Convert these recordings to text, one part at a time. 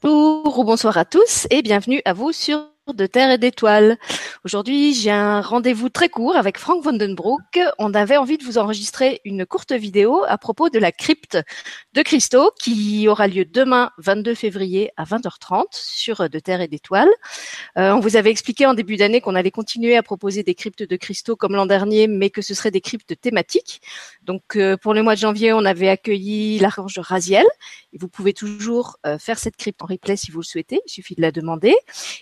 Bonjour ou bonsoir à tous et bienvenue à vous sur de terre et d'étoiles. Aujourd'hui, j'ai un rendez-vous très court avec Frank Vandenbroek. On avait envie de vous enregistrer une courte vidéo à propos de la crypte de Christo qui aura lieu demain 22 février à 20h30 sur de terre et d'étoiles. Euh, on vous avait expliqué en début d'année qu'on allait continuer à proposer des cryptes de Christo comme l'an dernier, mais que ce seraient des cryptes thématiques. Donc euh, pour le mois de janvier, on avait accueilli l'archange Raziel. Vous pouvez toujours euh, faire cette crypte en replay si vous le souhaitez. Il suffit de la demander.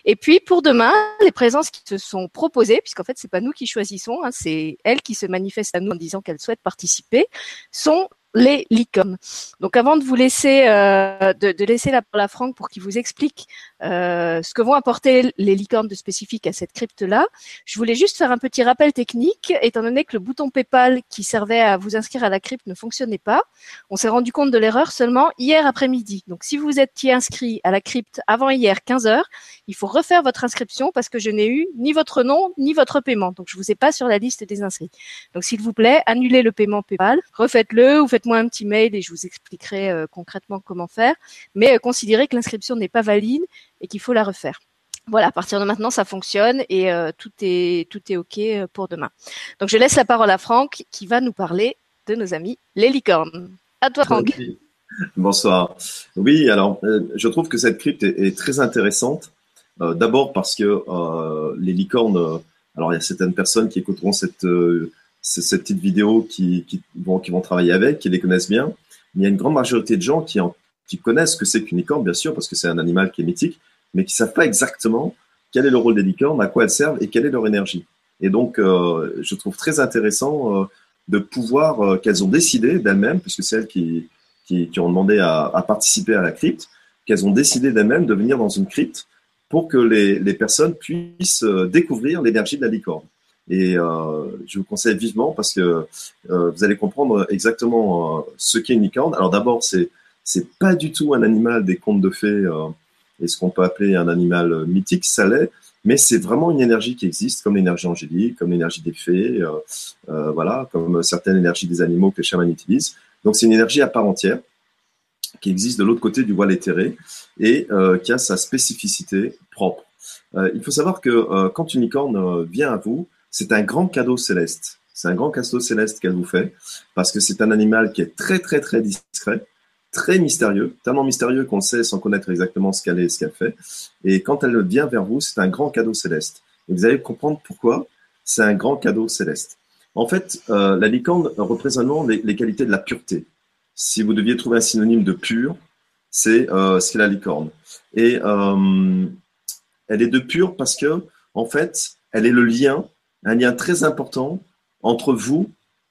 Et puis pour demain, les présences qui se sont proposées, puisqu'en fait c'est pas nous qui choisissons, hein, c'est elles qui se manifestent à nous en disant qu'elles souhaitent participer, sont les licornes. Donc avant de vous laisser euh, de, laisser la parole à Franck pour qu'il vous explique euh, ce que vont apporter les licornes de spécifique à cette crypte-là, je voulais juste faire un petit rappel technique, étant donné que le bouton PayPal qui servait à vous inscrire à la crypte ne fonctionnait pas. On s'est rendu compte de l'erreur seulement hier après-midi. Donc si vous étiez inscrit à la crypte avant hier 15 heures, il faut refaire votre inscription parce que je n'ai eu ni votre nom ni votre paiement. Donc je vous ai pas sur la liste des inscrits. Donc s'il vous plaît, annulez le paiement PayPal, refaites-le ou faites-moi un petit mail et je vous expliquerai euh, concrètement comment faire. Mais euh, considérez que l'inscription n'est pas valide et qu'il faut la refaire. Voilà, à partir de maintenant, ça fonctionne et euh, tout est tout est ok euh, pour demain. Donc je laisse la parole à Franck qui va nous parler de nos amis les licornes. À toi, Franck. Bonsoir. Oui, alors euh, je trouve que cette crypte est, très intéressante. D'abord parce que les licornes, alors il y a certaines personnes qui écouteront cette cette petite vidéo qui, qui vont qui vont travailler avec, qui les connaissent bien. Mais il y a une grande majorité de gens qui en qui connaissent ce que c'est qu'une licorne, bien sûr, parce que c'est un animal qui est mythique, mais qui savent pas exactement quel est le rôle des licornes, à quoi elles servent et quelle est leur énergie. Et donc, euh, je trouve très intéressant euh, de pouvoir euh, qu'elles ont décidé d'elles-mêmes, puisque c'est elles qui, qui, ont demandé à, à, participer à la crypte, qu'elles ont décidé d'elles-mêmes de venir dans une crypte pour que les, les personnes puissent découvrir l'énergie de la licorne. Et je vous conseille vivement parce que vous allez comprendre exactement ce qu'est une licorne. Alors d'abord, c'est c'est pas du tout un animal des contes de fées euh, et ce qu'on peut appeler un animal mythique, ça l'est, mais c'est vraiment une énergie qui existe, comme l'énergie angélique, comme l'énergie des fées, euh, euh, voilà, comme certaines énergies des animaux que les chamans utilisent. Donc c'est une énergie à part entière qui existe de l'autre côté du voile éthéré et qui a sa spécificité propre. Il faut savoir que quand une licorne vient à vous, c'est un grand cadeau céleste. C'est un grand cadeau céleste qu'elle vous fait parce que c'est un animal qui est très très très discret très mystérieux, tellement mystérieux qu'on sait sans connaître exactement ce qu'elle est et ce qu'elle fait. Et quand elle vient vers vous, c'est un grand cadeau céleste. Et vous allez comprendre pourquoi c'est un grand cadeau céleste. En fait, euh, la licorne représente les, les, qualités de la pureté. Si vous deviez trouver un synonyme de pur, c'est euh, ce qu'est la licorne. Et euh, elle est de pur parce que, en fait, elle est le lien, un lien très important entre vous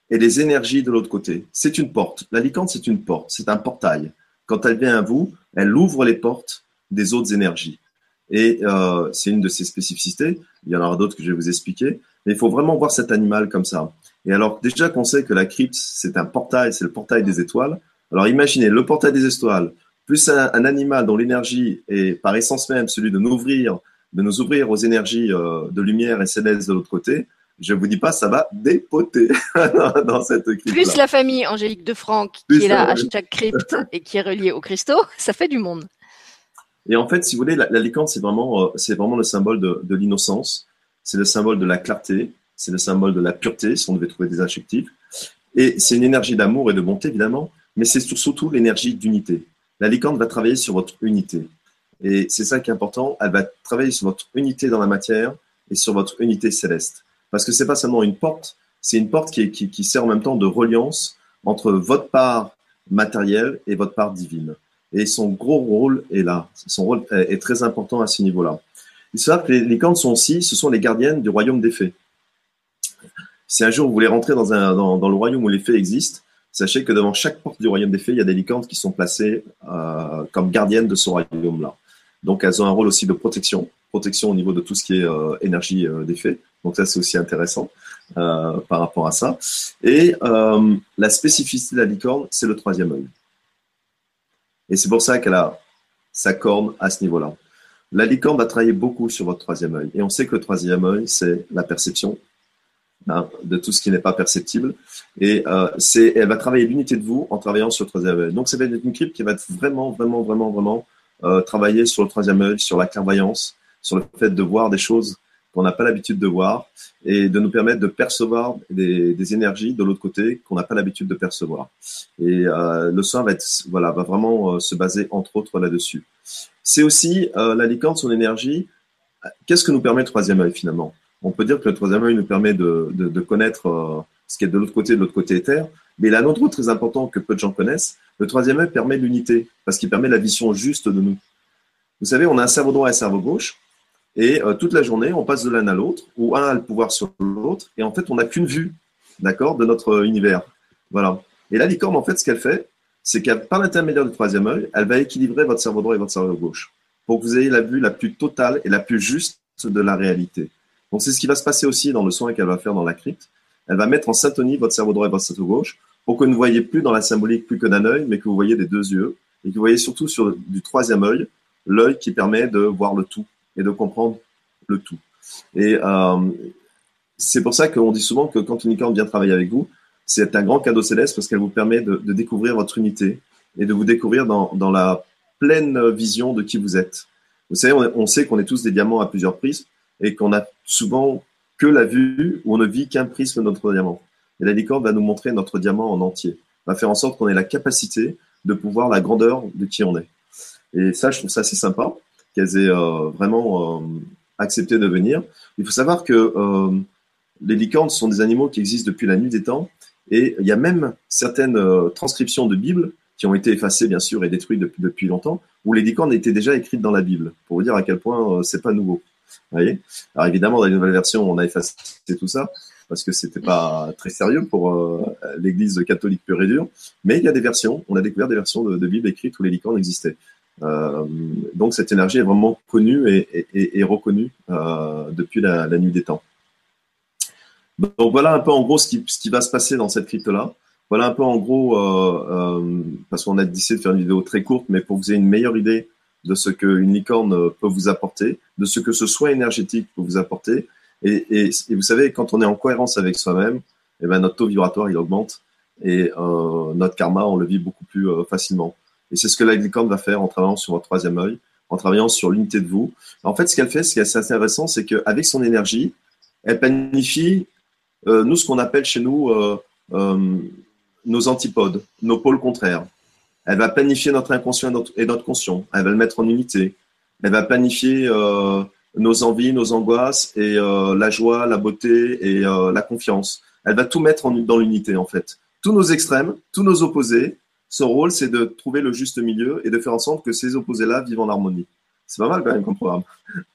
et les énergies de l'autre côté. C'est une porte. La licorne, c'est une porte, c'est un portail. Quand elle vient à vous, elle ouvre les portes des autres énergies. Et euh, c'est une de ses spécificités. Il y en aura d'autres que je vais vous expliquer. Mais il faut vraiment voir cet animal comme ça. Et alors, déjà qu'on sait que la crypte, c'est un portail, c'est le portail des étoiles. Alors, imaginez le portail des étoiles, plus un, un animal dont l'énergie est par essence même celui de nous ouvrir, de nous ouvrir aux énergies euh, de lumière et céleste de l'autre côté je vous dis pas, ça va dépoter dans cette crypte. Plus la famille Angélique de Franck qui est là à chaque crypte et qui est reliée au cristaux, ça fait du monde. Et en fait, si vous voulez, la, la licorne, c'est vraiment, euh, c'est vraiment le symbole de, de l'innocence, c'est le symbole de la clarté, c'est le symbole de la pureté, si on devait trouver des adjectifs. Et c'est une énergie d'amour et de bonté, évidemment, mais c'est surtout l'énergie d'unité. La licorne va travailler sur votre unité. Et c'est ça qui est important, elle va travailler sur votre unité dans la matière et sur votre unité céleste. Parce que c'est pas seulement une porte, c'est une porte qui, sert en même temps de reliance entre votre part matérielle et votre part divine. Et son gros rôle est là. Son rôle est, très important à ce niveau-là. Il se que les, les cornes sont aussi, ce sont les gardiennes du royaume des fées. Si un jour vous voulez rentrer dans, un, dans le royaume où les fées existent, sachez que devant chaque porte du royaume des fées, il y a des licornes qui sont placées euh, comme gardiennes de ce royaume-là. Donc elles ont un rôle aussi de protection, protection au niveau de tout ce qui est euh, énergie euh, des fées. Donc ça, c'est aussi intéressant euh, par rapport à ça. Et la spécificité de la licorne, c'est le troisième œil. Et c'est pour ça qu'elle a sa corne à ce niveau-là. La licorne va travailler beaucoup sur votre troisième œil. Et on sait que le troisième œil, c'est la perception hein, de tout ce qui n'est pas perceptible. Et elle va travailler l'unité de vous en travaillant sur le troisième œil. Donc, ça va être une crypte qui va être vraiment, vraiment, vraiment, vraiment euh, travailler sur le troisième œil, sur la clairvoyance, sur le fait de voir des choses qu'on n'a pas l'habitude de voir et de nous permettre de percevoir des, énergies de l'autre côté qu'on n'a pas l'habitude de percevoir. Et euh, le soin va être, voilà, va vraiment euh, se baser entre autres là-dessus. C'est aussi la licorne, son énergie. Qu'est-ce que nous permet le troisième œil finalement? On peut dire que le troisième œil nous permet de, de connaître ce qui est de l'autre côté, de l'autre côté éther. Mais il a un autre très important que peu de gens connaissent. Le troisième œil permet l'unité, parce qu'il permet la vision juste de nous. Vous savez, on a un cerveau droit et un cerveau gauche, et euh, toute la journée, on passe de l'un à l'autre, ou un a le pouvoir sur l'autre, et en fait, on n'a qu'une vue, d'accord, de notre univers. Voilà. Et la licorne, en fait, ce qu'elle fait, c'est qu'elle, par l'intermédiaire du troisième œil, elle va équilibrer votre cerveau droit et votre cerveau gauche, pour que vous ayez la vue la plus totale et la plus juste de la réalité. Donc, c'est ce qui va se passer aussi dans le soin qu'elle va faire dans la crypte elle va mettre en syntonie votre cerveau droit et votre cerveau gauche pour que vous ne voyez plus dans la symbolique plus que d'un œil, mais que vous voyez des deux yeux et que vous voyez surtout sur du troisième œil, l'œil qui permet de voir le tout et de comprendre le tout. Et euh, c'est pour ça qu'on dit souvent que quand une licorne vient travailler avec vous, c'est un grand cadeau céleste parce qu'elle vous permet de, découvrir votre unité et de vous découvrir dans, dans, la pleine vision de qui vous êtes. Vous savez, on, on sait qu'on est tous des diamants à plusieurs prises et qu'on a souvent que la vue où on ne vit qu'un prisme de notre diamant. Et la licorne va nous montrer notre diamant en entier, va faire en sorte qu'on ait la capacité de pouvoir la grandeur de qui on est. Et ça, je trouve ça assez sympa qu'elles aient euh, vraiment euh, accepté de venir. Il faut savoir que euh, les licornes sont des animaux qui existent depuis la nuit des temps, et il y a même certaines transcriptions de Bible qui ont été effacées bien sûr et détruites depuis, depuis longtemps, où les licornes étaient déjà écrites dans la Bible, pour vous dire à quel point c'est pas nouveau. Voyez? Alors évidemment, dans les nouvelles versions, on a effacé tout ça parce que c'était pas très sérieux pour euh, l'Église catholique pure et dure. Mais il y a des versions, on a découvert des versions de, Bible écrites où les licornes existaient. Euh, donc cette énergie est vraiment connue et, reconnue euh, depuis la, nuit des temps. Donc voilà un peu en gros ce qui, ce qui va se passer dans cette crypte-là. Voilà un peu en gros, parce qu'on a décidé de faire une vidéo très courte, mais pour vous ayez une meilleure idée de ce qu'une licorne peut vous apporter, de ce que ce soin énergétique peut vous apporter. Et, vous savez, quand on est en cohérence avec soi-même, eh ben, notre taux vibratoire, il augmente et euh, notre karma, on le vit beaucoup plus euh, facilement. Et c'est ce que la licorne va faire en travaillant sur votre troisième œil, en travaillant sur l'unité de vous. En fait, ce qu'elle fait, ce qui est assez intéressant, c'est qu'avec son énergie, elle planifie, euh, nous, ce qu'on appelle chez nous nos antipodes, nos pôles contraires. Elle va planifier notre inconscient et notre, conscient. Elle va le mettre en unité. Elle va planifier nos envies, nos angoisses et euh, la joie, la beauté et euh, la confiance. Elle va tout mettre dans l'unité en fait. Tous nos extrêmes, tous nos opposés. Son rôle, c'est de trouver le juste milieu et de faire en sorte que ces opposés-là vivent en harmonie. C'est pas mal quand même comme programme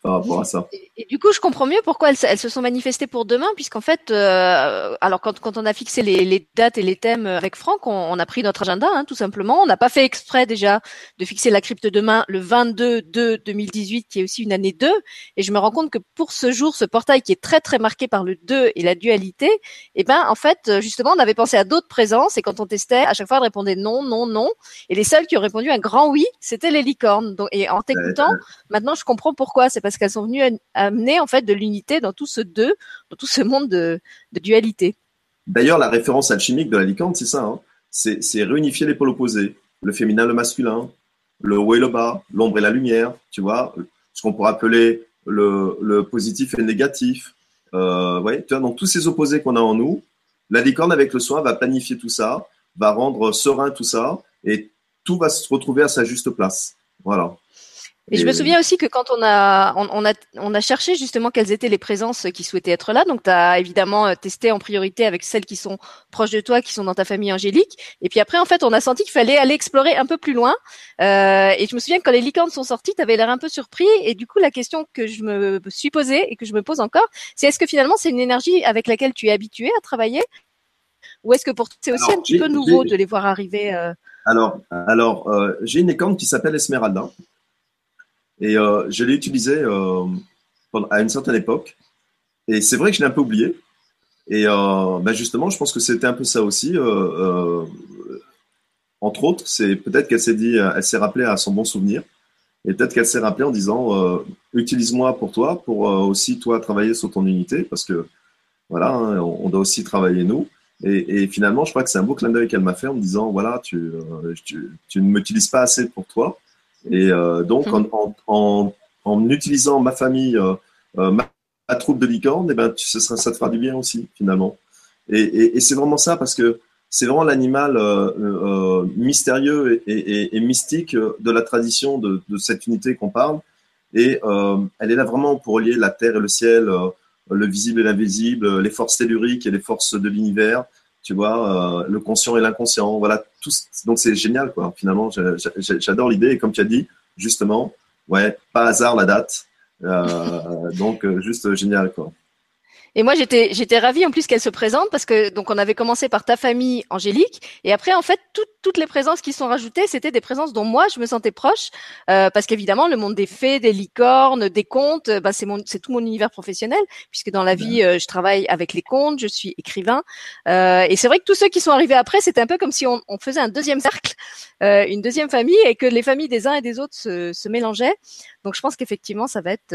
par rapport à ça. Et, du coup, je comprends mieux pourquoi elles, elles se sont manifestées pour demain, puisqu'en fait, euh, alors quand, quand on a fixé les, les, dates et les thèmes avec Franck, on, on a pris notre agenda, hein, tout simplement. On n'a pas fait exprès déjà de fixer la crypte demain le 22 2 2018, qui est aussi une année 2. Et je me rends compte que pour ce jour, ce portail qui est très très marqué par le 2 et la dualité, eh ben en fait, justement, on avait pensé à d'autres présences. Et quand on testait, à chaque fois, elle répondait non, non, non. Et les seuls qui ont répondu un grand oui, c'était les licornes. Donc, et en t'écoutant, maintenant je comprends pourquoi. C'est parce qu'elles sont venues amener en fait de l'unité dans tout ce deux, dans tout ce monde de, dualité. D'ailleurs, la référence alchimique de la licorne, c'est ça. Hein. C'est réunifier les pôles opposés, le féminin, le masculin, le haut et le bas, l'ombre et la lumière, tu vois, ce qu'on pourrait appeler le, positif et le négatif. Euh, tu vois, donc tous ces opposés qu'on a en nous, la licorne avec le soin va planifier tout ça, va rendre serein tout ça, et tout va se retrouver à sa juste place. Voilà. Et, je me souviens aussi que quand on a, on, a, on a cherché justement quelles étaient les présences qui souhaitaient être là. Donc, tu as évidemment euh, testé en priorité avec celles qui sont proches de toi, qui sont dans ta famille angélique. Et puis après, en fait, on a senti qu'il fallait aller explorer un peu plus loin. Euh, et je me souviens que quand les licornes sont sorties, tu avais l'air un peu surpris. Et du coup, la question que je me suis posée et que je me pose encore, c'est est-ce que finalement, c'est une énergie avec laquelle tu es habitué à travailler? Ou est-ce que pour c'est aussi un petit peu nouveau de les voir arriver euh... Alors, alors euh, j'ai une licorne qui s'appelle Esmeralda. Et euh, je l'ai utilisé euh, à une certaine époque. Et c'est vrai que je l'ai un peu oublié. Et ben justement, je pense que c'était un peu ça aussi. entre autres, c'est peut-être qu'elle s'est dit, elle s'est rappelée à son bon souvenir. Et peut-être qu'elle s'est rappelée en disant utilise-moi pour toi, pour aussi toi travailler sur ton unité, parce que voilà, hein, on, doit aussi travailler nous. Et, et, finalement, je crois que c'est un beau clin d'œil qu'elle m'a fait en me disant voilà, tu, tu, tu ne m'utilises pas assez pour toi, Et donc, mmh. en, en, en, utilisant ma famille, ma, troupe de licorne, eh ben, ça, ça te fera du bien aussi, finalement. Et, et, et c'est vraiment ça, parce que c'est vraiment l'animal euh, euh, mystérieux et, et, et, mystique de la tradition de, de cette unité qu'on parle. Et euh, elle est là vraiment pour relier la terre et le ciel, euh, le visible et l'invisible, les forces telluriques et les forces de l'univers. Tu vois, euh, le conscient et l'inconscient. Voilà, tout. Donc c'est génial, quoi. Finalement, j'adore l'idée. Et comme tu as dit, justement, ouais, pas hasard la date. donc juste génial, quoi. Et moi, j'étais, j'étais ravie en plus qu'elle se présente parce que donc on avait commencé par ta famille, Angélique, et après en fait toutes toutes les présences qui sont rajoutées, c'était des présences dont moi je me sentais proche. Euh, parce qu'évidemment le monde des fées, des licornes, des contes, bah, c'est mon, c'est tout mon univers professionnel puisque dans la vie euh, je travaille avec les contes, je suis écrivain, euh, et c'est vrai que tous ceux qui sont arrivés après, c'était un peu comme si on, on faisait un deuxième cercle, euh, une deuxième famille, et que les familles des uns et des autres se, se mélangeaient. Donc je pense qu'effectivement ça va être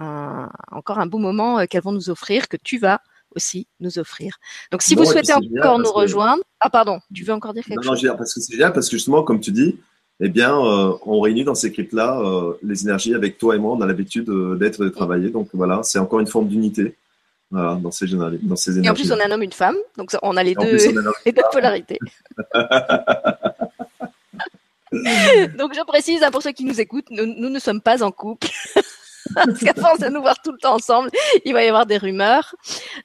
encore un beau moment euh, qu'elles vont nous offrir, que tu vas aussi nous offrir. Donc, si vous souhaitez encore nous rejoindre, ah pardon, tu veux encore dire quelque chose? Non, parce que c'est génial parce que justement, comme tu dis, eh bien, euh, on réunit dans ces cryptes-là euh, les énergies avec toi et moi. On a l'habitude d'être et de travailler. Donc voilà, c'est encore une forme d'unité. Voilà, dans ces, dans ces énergies. Et en plus, on a un homme et une femme, donc on a les, deux, les deux polarités. donc je précise hein, pour ceux qui nous écoutent, nous, nous ne sommes pas en couple. parce qu'à force de nous voir tout le temps ensemble, il va y avoir des rumeurs.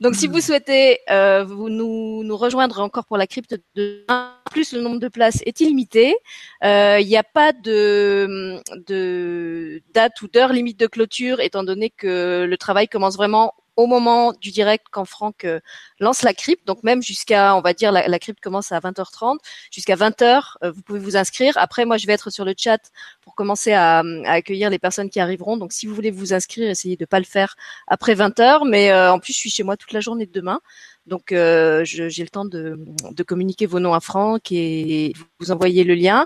Donc, si vous souhaitez euh, vous nous, nous rejoindre encore pour la crypte de plus le nombre de places est illimité. Euh, il n'y a pas de, de date ou d'heure limite de clôture, étant donné que le travail commence vraiment au moment du direct quand Franck euh, lance la crypte. Donc même jusqu'à, on va dire, la, la crypte commence à 20h30, jusqu'à 20h, euh, vous pouvez vous inscrire. Après, moi, je vais être sur le chat commencer à, accueillir les personnes qui arriveront. Donc si vous voulez vous inscrire, essayez de pas le faire après 20h. Mais euh, en plus, je suis chez moi toute la journée de demain. Donc j'ai le temps de, communiquer vos noms à Franck et vous envoyer le lien.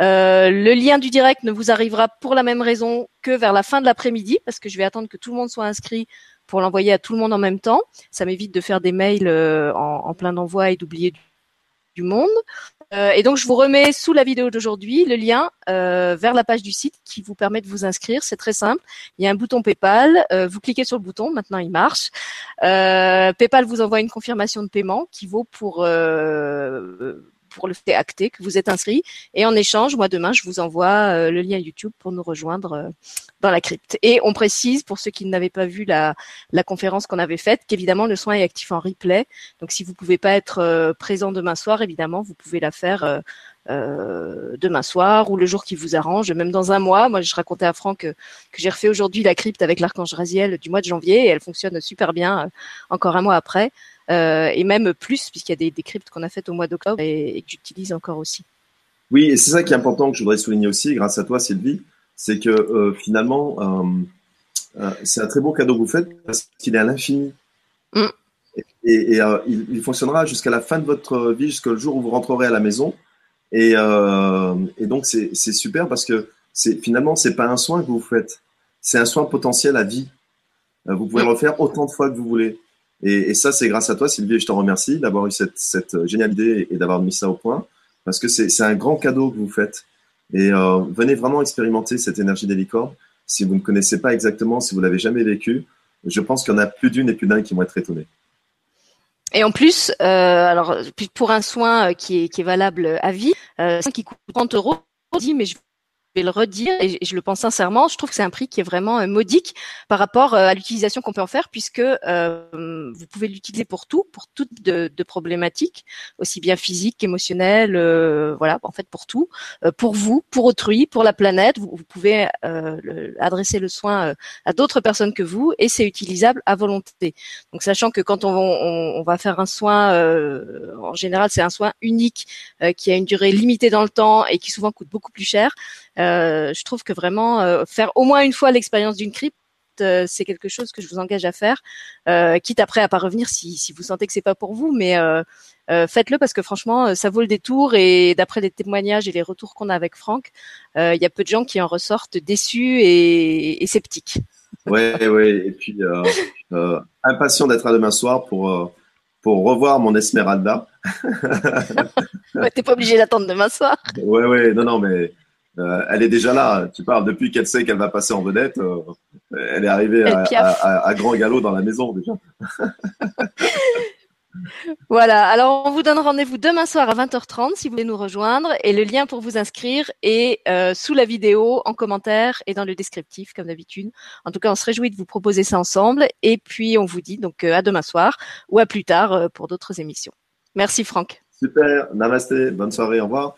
Euh, le lien du direct ne vous arrivera pour la même raison que vers la fin de l'après-midi, parce que je vais attendre que tout le monde soit inscrit pour l'envoyer à tout le monde en même temps. Ça m'évite de faire des mails euh, en, plein d'envoi et d'oublier monde. Euh, et donc, je vous remets sous la vidéo d'aujourd'hui le lien euh, vers la page du site qui vous permet de vous inscrire. C'est très simple. Il y a un bouton PayPal. vous cliquez sur le bouton. Maintenant, il marche. PayPal vous envoie une confirmation de paiement qui vaut pour pour le fait acté que vous êtes inscrit. Et en échange, moi demain, je vous envoie euh, le lien YouTube pour nous rejoindre euh, dans la crypte. Et on précise pour ceux qui n'avaient pas vu la, la conférence qu'on avait faite qu'évidemment le soin est actif en replay. Donc si vous pouvez pas être euh, présent demain soir, évidemment vous pouvez la faire euh, demain soir ou le jour qui vous arrange, même dans un mois. Moi, je racontais à Franck que j'ai refait aujourd'hui la crypte avec l'archange Raziel du mois de janvier et elle fonctionne super bien encore un mois après. Euh, et même plus, puisqu'il y a des, des cryptes qu'on a faites au mois d'octobre et, que j'utilise encore aussi. Oui, et c'est ça qui est important que je voudrais souligner aussi, grâce à toi, Sylvie, c'est que euh, finalement, euh, c'est un très beau cadeau que vous faites parce qu'il est à l'infini. Mm. Et, et il, il, fonctionnera jusqu'à la fin de votre vie, jusqu'au jour où vous rentrerez à la maison. Et, et donc, c'est super parce que finalement, c'est pas un soin que vous faites, c'est un soin potentiel à vie. Vous pouvez le mm. refaire autant de fois que vous voulez. Et, ça, c'est grâce à toi, Sylvie, et je te remercie d'avoir eu cette, cette géniale idée et d'avoir mis ça au point, parce que c'est un grand cadeau que vous faites. Et euh, venez vraiment expérimenter cette énergie des licornes. Si vous ne connaissez pas exactement, si vous l'avez jamais vécu, je pense qu'il y en a plus d'une et plus d'un qui vont être étonnés. Et en plus, euh, alors pour un soin qui est, valable à vie, euh, qui coûte 30 euros, dit mais je vais le redire et je le pense sincèrement, je trouve que c'est un prix qui est vraiment euh, modique par rapport euh, à l'utilisation qu'on peut en faire puisque euh, vous pouvez l'utiliser pour tout, pour toutes de, de problématiques, aussi bien physiques qu'émotionnelles, euh, voilà, en fait pour tout, pour vous, pour autrui, pour la planète, vous, vous pouvez le, adresser le soin à d'autres personnes que vous et c'est utilisable à volonté. Donc sachant que quand on, on, on va faire un soin, en général c'est un soin unique qui a une durée limitée dans le temps et qui souvent coûte beaucoup plus cher. Euh, je trouve que vraiment euh, faire au moins une fois l'expérience d'une crypte euh, c'est quelque chose que je vous engage à faire, quitte après à pas revenir si, si vous sentez que c'est pas pour vous, mais faites-le parce que franchement, ça vaut le détour. Et d'après les témoignages et les retours qu'on a avec Franck, il y a peu de gens qui en ressortent déçus et, et sceptiques. Ouais, ouais. Et puis impatient d'être à demain soir pour pour revoir mon Esmeralda. ouais, T'es pas obligé d'attendre demain soir. Ouais, ouais. Non, non, mais euh, elle est déjà là. Tu parles depuis qu'elle sait qu'elle va passer en vedette. Euh, elle est arrivée à, grand galop dans la maison déjà. voilà. Alors, on vous donne rendez-vous demain soir à 20h30 si vous voulez nous rejoindre. Et le lien pour vous inscrire est euh, sous la vidéo, en commentaire et dans le descriptif, comme d'habitude. En tout cas, on se réjouit de vous proposer ça ensemble. Et puis, on vous dit donc à demain soir ou à plus tard pour d'autres émissions. Merci, Franck. Super. Namasté. Bonne soirée. Au revoir.